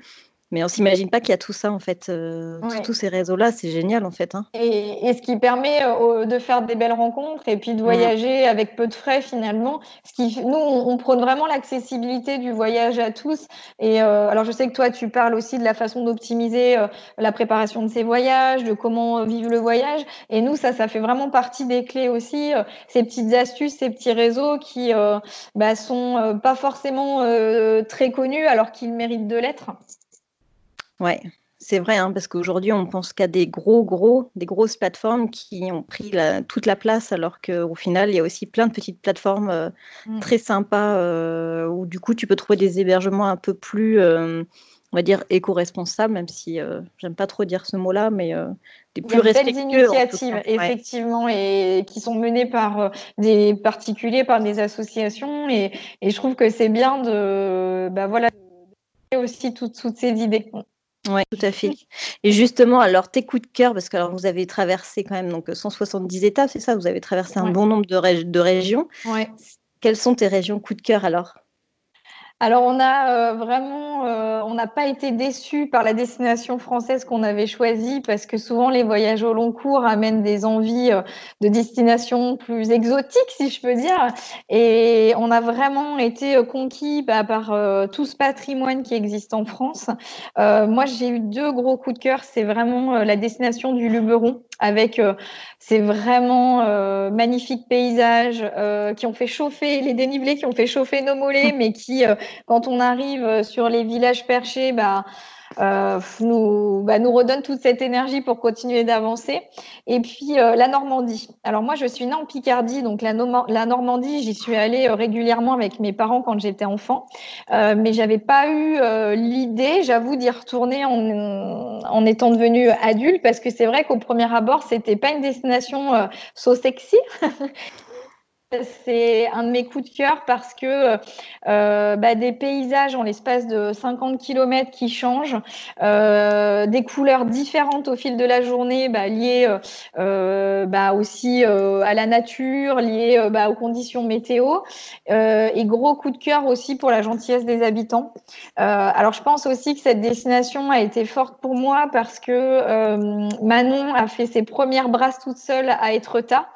Mais on s'imagine pas qu'il y a tout ça en fait, euh, tous ces réseaux-là, c'est génial en fait. Hein. Et, ce qui permet euh, de faire des belles rencontres et puis de mmh. voyager avec peu de frais finalement. Ce qui, nous, on, prône vraiment l'accessibilité du voyage à tous. Et euh, alors je sais que toi, tu parles aussi de la façon d'optimiser la préparation de ces voyages, de comment vivre le voyage. Et nous, ça, ça fait vraiment partie des clés aussi, ces petites astuces, ces petits réseaux qui bah, sont pas forcément très connus alors qu'ils méritent de l'être. Ouais, c'est vrai, hein, parce qu'aujourd'hui, on pense qu'à des gros, gros, des grosses plateformes qui ont pris toute la place, alors qu'au final, il y a aussi plein de petites plateformes euh, mmh. très sympas euh, où du coup, tu peux trouver des hébergements un peu plus, euh, on va dire, éco-responsables, même si j'aime pas trop dire ce mot-là, mais des plus respectueux. initiatives, effectivement, et qui sont menées par des particuliers, par des associations, et, je trouve que c'est bien de, bah voilà, aussi toutes ces idées. Oui, tout à fait. Et justement, alors tes coups de cœur, parce que alors, vous avez traversé quand même donc 170 étapes, c'est ça? Vous avez traversé un bon nombre de, de régions. Ouais. Quelles sont tes régions coup de cœur alors? Alors on a, vraiment, on n'a pas été déçus par la destination française qu'on avait choisie parce que souvent les voyages au long cours amènent des envies, de destinations plus exotiques, si je peux dire. Et on a vraiment été, conquis, bah, par, tout ce patrimoine qui existe en France. moi, j'ai eu deux gros coups de cœur, c'est vraiment, la destination du Luberon avec, ces vraiment, magnifiques paysages, qui ont fait chauffer les dénivelés qui ont fait chauffer nos mollets, mais qui, quand on arrive sur les villages perchés, bah, euh, nous, bah, nous redonne toute cette énergie pour continuer d'avancer. Et puis euh, la Normandie. Alors moi, je suis née en Picardie, donc la, Normandie, j'y suis allée euh, régulièrement avec mes parents quand j'étais enfant, mais j'avais pas eu l'idée, j'avoue, d'y retourner en, en, étant devenue adulte, parce que c'est vrai qu'au premier abord, c'était pas une destination so sexy. c'est un de mes coups de cœur parce que euh, bah, des paysages en l'espace de 50 km qui changent, euh, des couleurs différentes au fil de la journée, bah, liées euh, bah, aussi à la nature, liées aux conditions météo, et gros coup de cœur aussi pour la gentillesse des habitants. alors je pense aussi que cette destination a été forte pour moi parce que Manon a fait ses premières brasses toute seule à Etretat.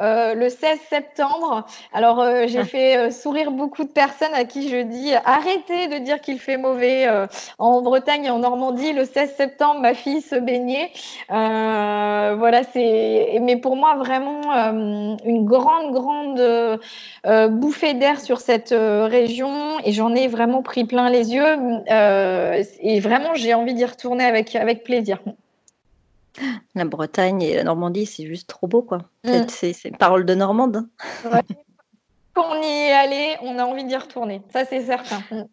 Euh, le 16 septembre. Alors, euh, j'ai ah. fait euh, sourire beaucoup de personnes à qui je dis arrêtez de dire qu'il fait mauvais en Bretagne et en Normandie. Le 16 septembre, ma fille se baignait. voilà, c'est. Mais pour moi, vraiment une grande, grande bouffée d'air sur cette région et j'en ai vraiment pris plein les yeux. et vraiment, j'ai envie d'y retourner avec, avec plaisir. La Bretagne et la Normandie, c'est juste trop beau, quoi. Mm. C'est une parole de Normande. Hein. Quand on y est allé, on a envie d'y retourner. Ça, c'est certain. Mm.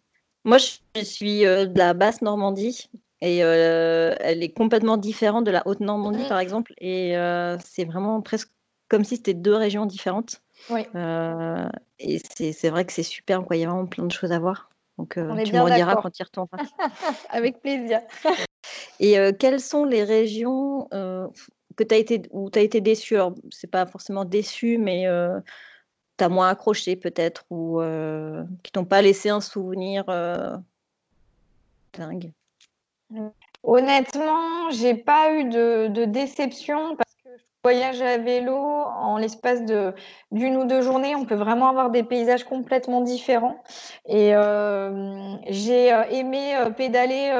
Moi, je suis euh, de la basse Normandie et euh, elle est complètement différente de la haute Normandie, mm. par exemple. Et euh, c'est vraiment presque comme si c'était deux régions différentes. Oui. et c'est vrai que c'est super, quoi. Il y a vraiment plein de choses à voir. Donc, tu me rediras quand tu y retournes. Avec plaisir. Et quelles sont les régions que tu as été, où tu as été déçu? Alors, c'est pas forcément déçu, mais tu as moins accroché peut-être, ou qui t'ont pas laissé un souvenir dingue? Honnêtement, j'ai pas eu de, déception que voyage à vélo en l'espace d'une ou deux journées, on peut vraiment avoir des paysages complètement différents. Et euh, j'ai euh, aimé euh, pédaler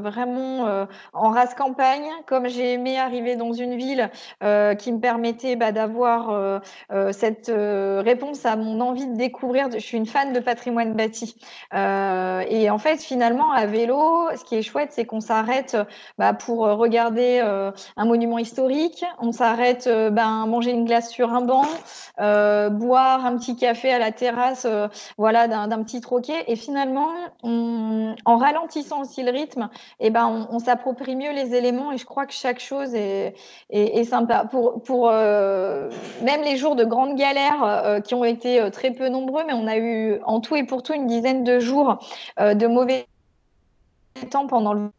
vraiment en race campagne, comme j'ai aimé arriver dans une ville qui me permettait bah, d'avoir cette réponse à mon envie de découvrir. Je suis une fan de patrimoine bâti. et en fait, finalement, à vélo, ce qui est chouette, c'est qu'on s'arrête bah, pour regarder un monument historique, on s'arrête bah, manger une glace sur un banc. Euh, boire un petit café à la terrasse euh, voilà, d'un petit troquet. Et finalement, en ralentissant aussi le rythme, et eh ben, on, s'approprie mieux les éléments et je crois que chaque chose est, est, sympa. Pour, pour euh, même les jours de grande galère qui ont été très peu nombreux, mais on a eu en tout et pour tout une dizaine de jours de mauvais temps pendant le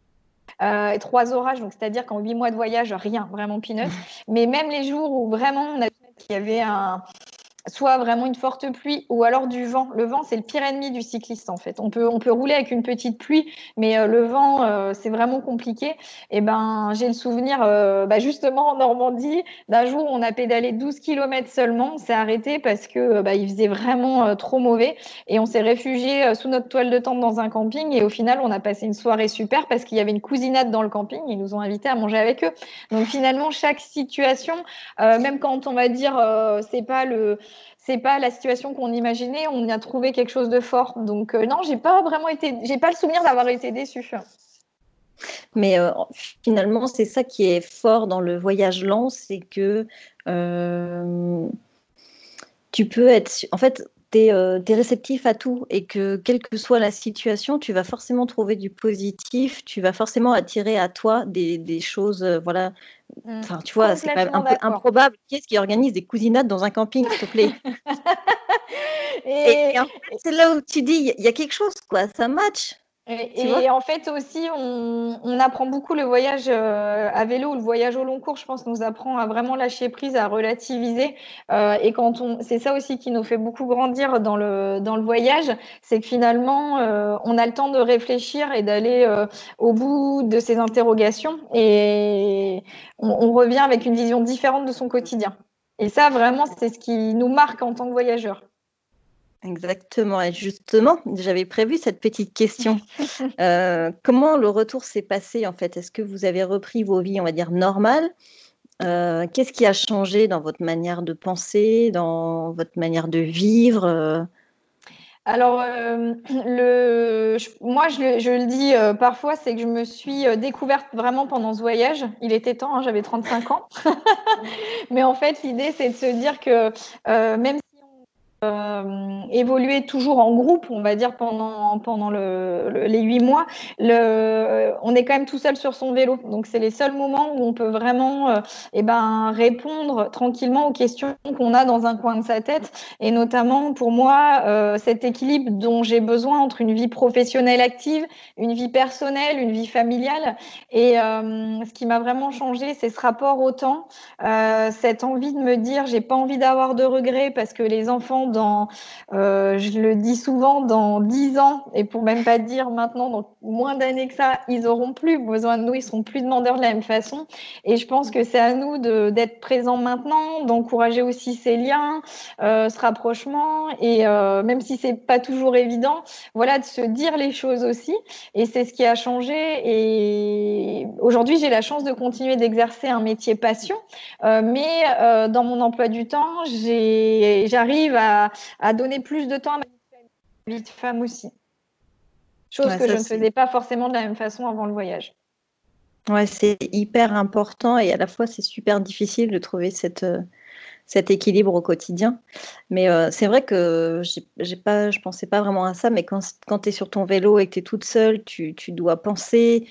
et trois orages, donc c'est-à-dire qu'en huit mois de voyage, rien, vraiment peanut. Mais même les jours où vraiment on a qu'il y avait un, soit vraiment une forte pluie ou alors du vent. Le vent, c'est le pire ennemi du cycliste en fait. On peut, on peut rouler avec une petite pluie, mais euh, le vent, euh, c'est vraiment compliqué. Et eh ben, j'ai le souvenir, euh, bah, justement en Normandie, d'un jour où on a pédalé 12 km seulement, on s'est arrêté parce que bah, il faisait vraiment trop mauvais et on s'est réfugié sous notre toile de tente dans un camping et au final, on a passé une soirée super parce qu'il y avait une cousinade dans le camping. Ils nous ont invités à manger avec eux. Donc finalement, chaque situation, même quand on va dire c'est pas le c'est pas la situation qu'on imaginait. On y a trouvé quelque chose de fort. Donc euh, non, j'ai pas vraiment été, j'ai pas le souvenir d'avoir été déçue. Mais euh, finalement, c'est ça qui est fort dans le voyage lent, c'est que euh, tu peux être. En fait, tu es, réceptif à tout et que quelle que soit la situation, tu vas forcément trouver du positif, tu vas forcément attirer à toi des, choses voilà. Enfin, tu vois, c'est quand même un peu improbable. Qui est-ce qui organise des cousinades dans un camping, s'il te plaît Et, c'est là où tu dis, il y a quelque chose, quoi, ça match. Et, en fait aussi, on, apprend beaucoup le voyage euh, à vélo ou le voyage au long cours. Je pense nous apprend à vraiment lâcher prise, à relativiser. Euh, et quand on, c'est ça aussi qui nous fait beaucoup grandir dans le dans le voyage, c'est que finalement, euh, on a le temps de réfléchir et d'aller au bout de ces interrogations. Et on, on revient avec une vision différente de son quotidien. Et ça, vraiment, c'est ce qui nous marque en tant que voyageurs. Exactement. Et justement, j'avais prévu cette petite question. Euh, comment le retour s'est passé en fait? Est-ce que vous avez repris vos vies, on va dire, normales? Euh, Qu'est-ce qui a changé dans votre manière de penser, dans votre manière de vivre alors, euh, le, moi, je, le dis parfois, c'est que je me suis découverte vraiment pendant ce voyage. Il était temps, hein, j'avais 35 ans. Mais en fait, l'idée, c'est de se dire que même euh, évoluer toujours en groupe, on va dire pendant pendant le, les huit mois, on est quand même tout seul sur son vélo. Donc c'est les seuls moments où on peut vraiment, euh, eh ben répondre tranquillement aux questions qu'on a dans un coin de sa tête. Et notamment pour moi, euh, cet équilibre dont j'ai besoin entre une vie professionnelle active, une vie personnelle, une vie familiale. Et euh, ce qui m'a vraiment changé, c'est ce rapport au temps, cette envie de me dire, j'ai pas envie d'avoir de regrets parce que les enfants dans, euh, je le dis souvent, dans dix ans, et pour même pas dire maintenant, dans moins d'années que ça, ils auront plus besoin de nous, ils seront plus demandeurs de la même façon. Et je pense que c'est à nous d'être présents maintenant, d'encourager aussi ces liens, euh, ce rapprochement, et euh, même si c'est pas toujours évident, voilà, de se dire les choses aussi. Et c'est ce qui a changé. Et aujourd'hui, j'ai la chance de continuer d'exercer un métier passion, mais dans mon emploi du temps, j'arrive à à, donner plus de temps à ma vie de femme aussi. Chose que je ne faisais pas forcément de la même façon avant le voyage. Ouais, c'est hyper important et à la fois c'est super difficile de trouver cette, euh, cet équilibre au quotidien. Mais euh, c'est vrai que j'ai pas, je pensais pas vraiment à ça, mais quand, quand tu es sur ton vélo et que tu es toute seule, tu, tu dois penser,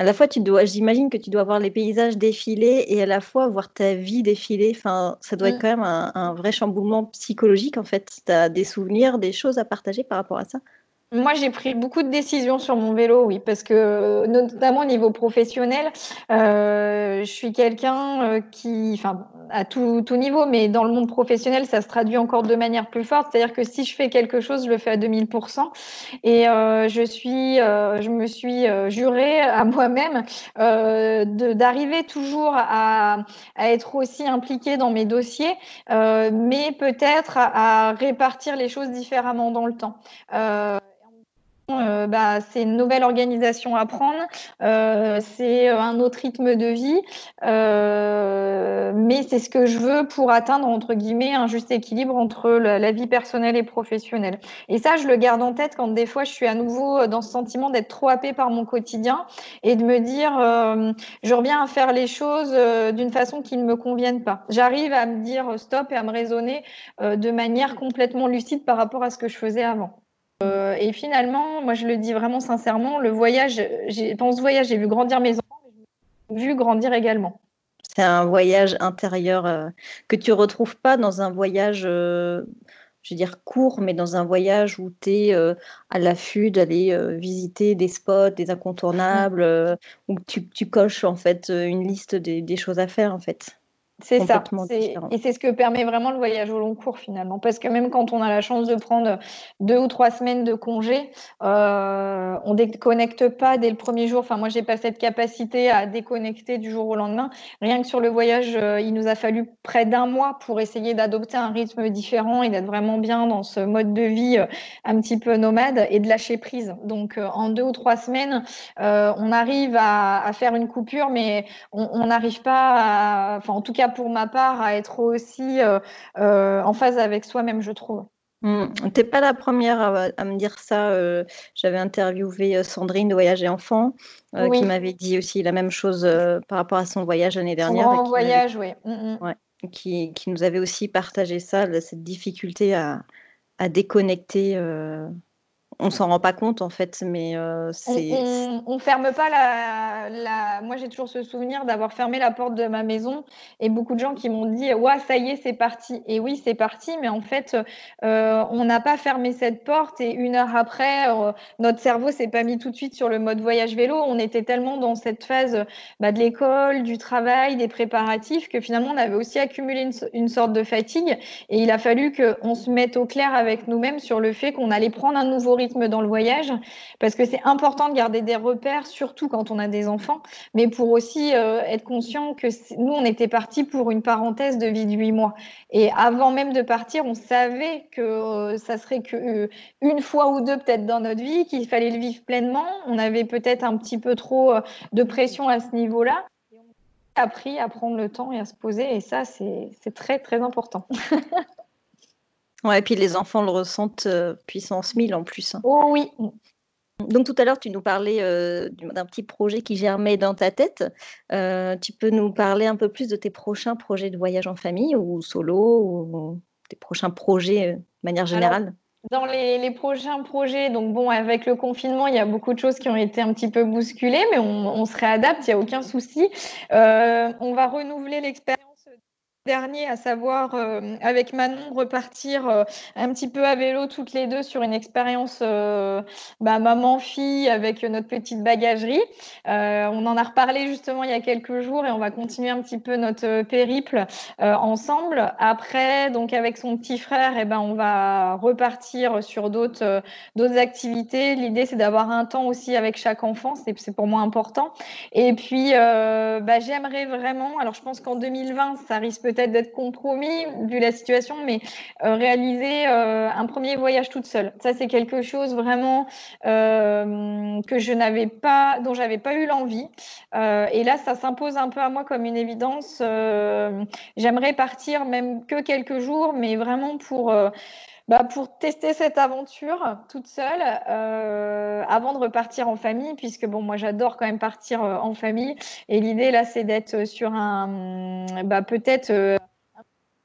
à la fois, tu dois, j'imagine que tu dois voir les paysages défiler et à la fois voir ta vie défiler. Enfin, ça doit être mmh. quand même un, vrai chamboulement psychologique en fait. Tu as des souvenirs, des choses à partager par rapport à ça? Moi, j'ai pris beaucoup de décisions sur mon vélo, oui, parce que notamment au niveau professionnel, euh, je suis quelqu'un euh, qui, enfin, à tout, tout, niveau, mais dans le monde professionnel, ça se traduit encore de manière plus forte. C'est-à-dire que si je fais quelque chose, je le fais à 2000%. Et euh, je suis, euh, je me suis euh, juré à moi-même euh, d'arriver toujours à, à, être aussi impliquée dans mes dossiers, mais peut-être à, répartir les choses différemment dans le temps. Euh, bah, c'est une nouvelle organisation à prendre, euh, c'est un autre rythme de vie, euh, mais c'est ce que je veux pour atteindre entre guillemets un juste équilibre entre la, vie personnelle et professionnelle. Et ça, je le garde en tête quand des fois je suis à nouveau dans ce sentiment d'être trop happée par mon quotidien et de me dire je reviens à faire les choses d'une façon qui ne me convienne pas. J'arrive à me dire stop et à me raisonner de manière complètement lucide par rapport à ce que je faisais avant. Euh, et finalement, moi je le dis vraiment sincèrement, le voyage, pendant ce voyage, j'ai vu grandir mes enfants, mais vu grandir également. C'est un voyage intérieur euh, que tu retrouves pas dans un voyage, euh, je veux dire court, mais dans un voyage où tu es à l'affût d'aller visiter des spots, des incontournables, où tu, tu, coches en fait une liste des, des choses à faire en fait. C'est ça. Et c'est ce que permet vraiment le voyage au long cours finalement. Parce que même quand on a la chance de prendre deux ou trois semaines de congé, euh, on déconnecte pas dès le premier jour. Enfin, moi, j'ai pas cette capacité à déconnecter du jour au lendemain. Rien que sur le voyage, euh, il nous a fallu près d'un mois pour essayer d'adopter un rythme différent et d'être vraiment bien dans ce mode de vie euh, un petit peu nomade et de lâcher prise. Donc, euh, en deux ou trois semaines, on arrive à, à, faire une coupure, mais on n'arrive pas à, enfin, en tout cas, pour ma part à être aussi euh, euh, en phase avec soi-même, je trouve. Mmh. Tu n'es pas la première à, me dire ça. Euh, j'avais interviewé Sandrine de Voyage et Enfants qui m'avait dit aussi la même chose par rapport à son voyage l'année dernière. Son voyage, oui. Mmh, mmh. qui, qui, nous avait aussi partagé ça, cette difficulté à, à déconnecter on s'en rend pas compte en fait, mais c'est. On, ne ferme pas la. la... Moi, j'ai toujours ce souvenir d'avoir fermé la porte de ma maison et beaucoup de gens qui m'ont dit Ouais, ça y est, c'est parti. Et oui, c'est parti, mais en fait, on n'a pas fermé cette porte et une heure après, notre cerveau s'est pas mis tout de suite sur le mode voyage vélo. On était tellement dans cette phase bah, de l'école, du travail, des préparatifs que finalement, on avait aussi accumulé une, une sorte de fatigue et il a fallu qu'on se mette au clair avec nous-mêmes sur le fait qu'on allait prendre un nouveau rythme dans le voyage, parce que c'est important de garder des repères, surtout quand on a des enfants, mais pour aussi euh, être conscient que nous, on était parti pour une parenthèse de vie de huit mois. Et avant même de partir, on savait que euh, ça serait que euh, une fois ou deux peut-être dans notre vie, qu'il fallait le vivre pleinement. On avait peut-être un petit peu trop de pression à ce niveau-là appris à prendre le temps et à se poser. Et ça, c'est très, très important. Ouais, et puis les enfants le ressentent euh, puissance 1000 en plus. Hein. Oh oui. Donc tout à l'heure, tu nous parlais euh, d'un petit projet qui germait dans ta tête. Euh, tu peux nous parler un peu plus de tes prochains projets de voyage en famille ou solo ou tes prochains projets de manière générale? dans les, prochains projets, donc bon, avec le confinement, il y a beaucoup de choses qui ont été un petit peu bousculées, mais on, se réadapte, il n'y a aucun souci. on va renouveler l'expérience à savoir euh, avec Manon repartir euh, un petit peu à vélo toutes les deux sur une expérience euh, bah, maman-fille avec notre petite bagagerie. on en a reparlé justement il y a quelques jours et on va continuer un petit peu notre périple ensemble. Après, donc avec son petit frère, eh ben, on va repartir sur d'autres d'autres activités. L'idée, c'est d'avoir un temps aussi avec chaque enfant, c'est pour moi important. Et puis, bah, j'aimerais vraiment, alors je pense qu'en 2020, ça risque peut-être d'être compromis vu la situation, mais euh, réaliser euh, un premier voyage toute seule. Ça, c'est quelque chose vraiment euh, que je n'avais pas, dont j'avais pas eu l'envie. et là, ça s'impose un peu à moi comme une évidence. J'aimerais partir même que quelques jours, mais vraiment pour bah, pour tester cette aventure toute seule avant de repartir en famille, puisque bon, moi j'adore quand même partir en famille. Et l'idée là, c'est d'être sur un, bah, peut-être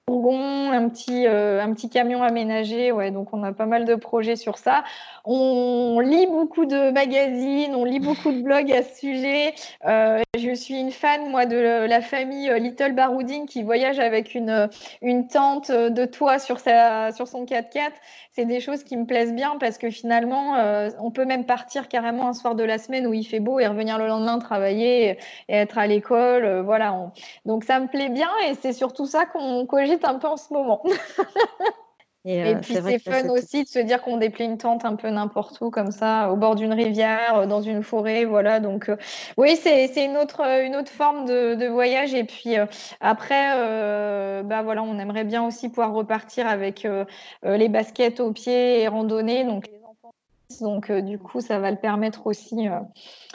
un petit, euh, un petit camion aménagé. Ouais, donc on a pas mal de projets sur ça. On lit beaucoup de magazines, on lit beaucoup de blogs à ce sujet. Euh, je suis une fan, moi, de la famille euh, Little Barouding qui voyage avec une, une tente de toit sur, sa, sur son 4x4. C'est des choses qui me plaisent bien parce que finalement, on peut même partir carrément un soir de la semaine où il fait beau et revenir le lendemain travailler et, être à l'école. voilà. Donc ça me plaît bien et c'est surtout ça qu'on cogite un peu en ce moment. Et, euh, puis c'est fun aussi de se dire qu'on déplie une tente un peu n'importe où, comme ça, au bord d'une rivière, euh, dans une forêt, voilà. Donc euh, oui, c'est une autre, une autre forme de, voyage. Et puis après, bah voilà, on aimerait bien aussi pouvoir repartir avec les baskets aux pieds et randonner. Donc donc, euh, du coup, ça va le permettre aussi. Euh,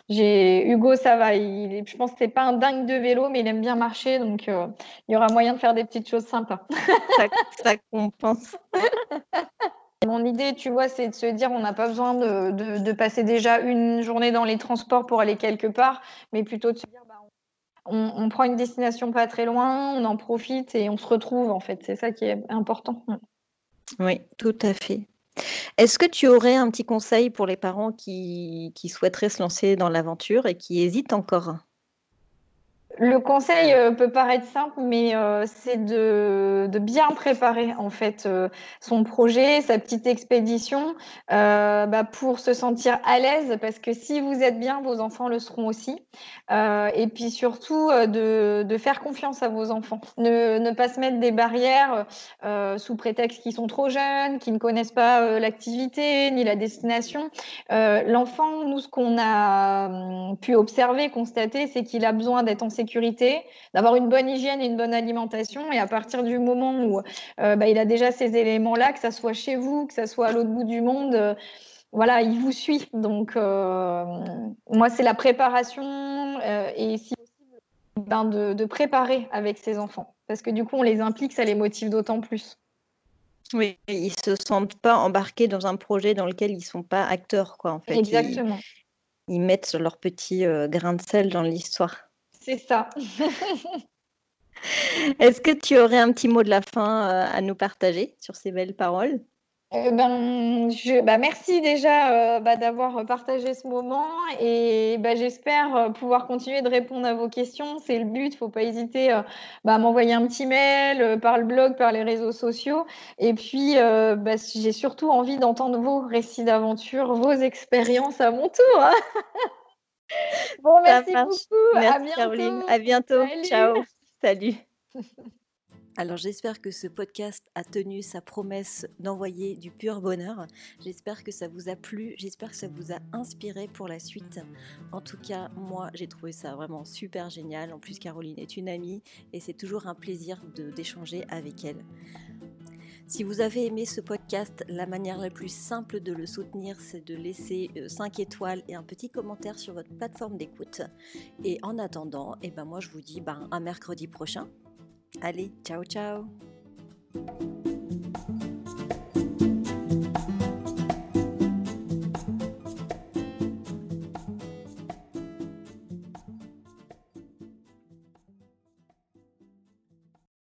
j'ai Hugo, ça va. Il, je pense que c'est pas un dingue de vélo, mais il aime bien marcher, donc euh, il y aura moyen de faire des petites choses sympas. ça, compense. Mon idée, tu vois, c'est de se dire on n'a pas besoin de, passer déjà une journée dans les transports pour aller quelque part, mais plutôt de se dire bah, on, on, prend une destination pas très loin, on en profite et on se retrouve en fait. C'est ça qui est important. Oui, tout à fait. Est-ce que tu aurais un petit conseil pour les parents qui, souhaiteraient se lancer dans l'aventure et qui hésitent encore? Le conseil euh, peut paraître simple, mais euh, c'est de, bien préparer en fait euh, son projet, sa petite expédition, bah, pour se sentir à l'aise, parce que si vous êtes bien, vos enfants le seront aussi. et puis surtout de, faire confiance à vos enfants, ne, pas se mettre des barrières sous prétexte qu'ils sont trop jeunes, qu'ils ne connaissent pas l'activité ni la destination. L'enfant, nous, ce qu'on a hum, pu observer, constater, c'est qu'il a besoin d'être en sécurité d'avoir une bonne hygiène et une bonne alimentation. Et à partir du moment où euh, bah, il a déjà ces éléments-là, que ça soit chez vous, que ça soit à l'autre bout du monde, euh, voilà, il vous suit. Donc, euh, moi, c'est la préparation et si possible, ben, de, de, préparer avec ses enfants. Parce que du coup, on les implique, ça les motive d'autant plus. Oui, ils se sentent pas embarqués dans un projet dans lequel ils sont pas acteurs, quoi, en fait. Exactement. Ils, ils mettent leur petit grain de sel dans l'histoire. C'est ça. Est-ce que tu aurais un petit mot de la fin euh, à nous partager sur ces belles paroles? Eh ben, je, bah, merci déjà euh, bah, d'avoir partagé ce moment et bah, j'espère euh, pouvoir continuer de répondre à vos questions. C'est le but, faut pas hésiter euh, bah, à m'envoyer un petit mail par le blog, par les réseaux sociaux. Et puis, j'ai surtout envie d'entendre vos récits d'aventure, vos expériences à mon tour. Bon, merci beaucoup. Merci, à bientôt. Caroline. À bientôt. Ciao. Salut. Alors j'espère que ce podcast a tenu sa promesse d'envoyer du pur bonheur. J'espère que ça vous a plu, j'espère que ça vous a inspiré pour la suite. En tout cas, moi j'ai trouvé ça vraiment super génial. En plus, Caroline est une amie et c'est toujours un plaisir d'échanger avec elle. Si vous avez aimé ce podcast, la manière la plus simple de le soutenir, c'est de laisser 5 euh, étoiles et un petit commentaire sur votre plateforme d'écoute. Et en attendant, eh ben moi je vous dis ben, mercredi prochain Allez, ciao ciao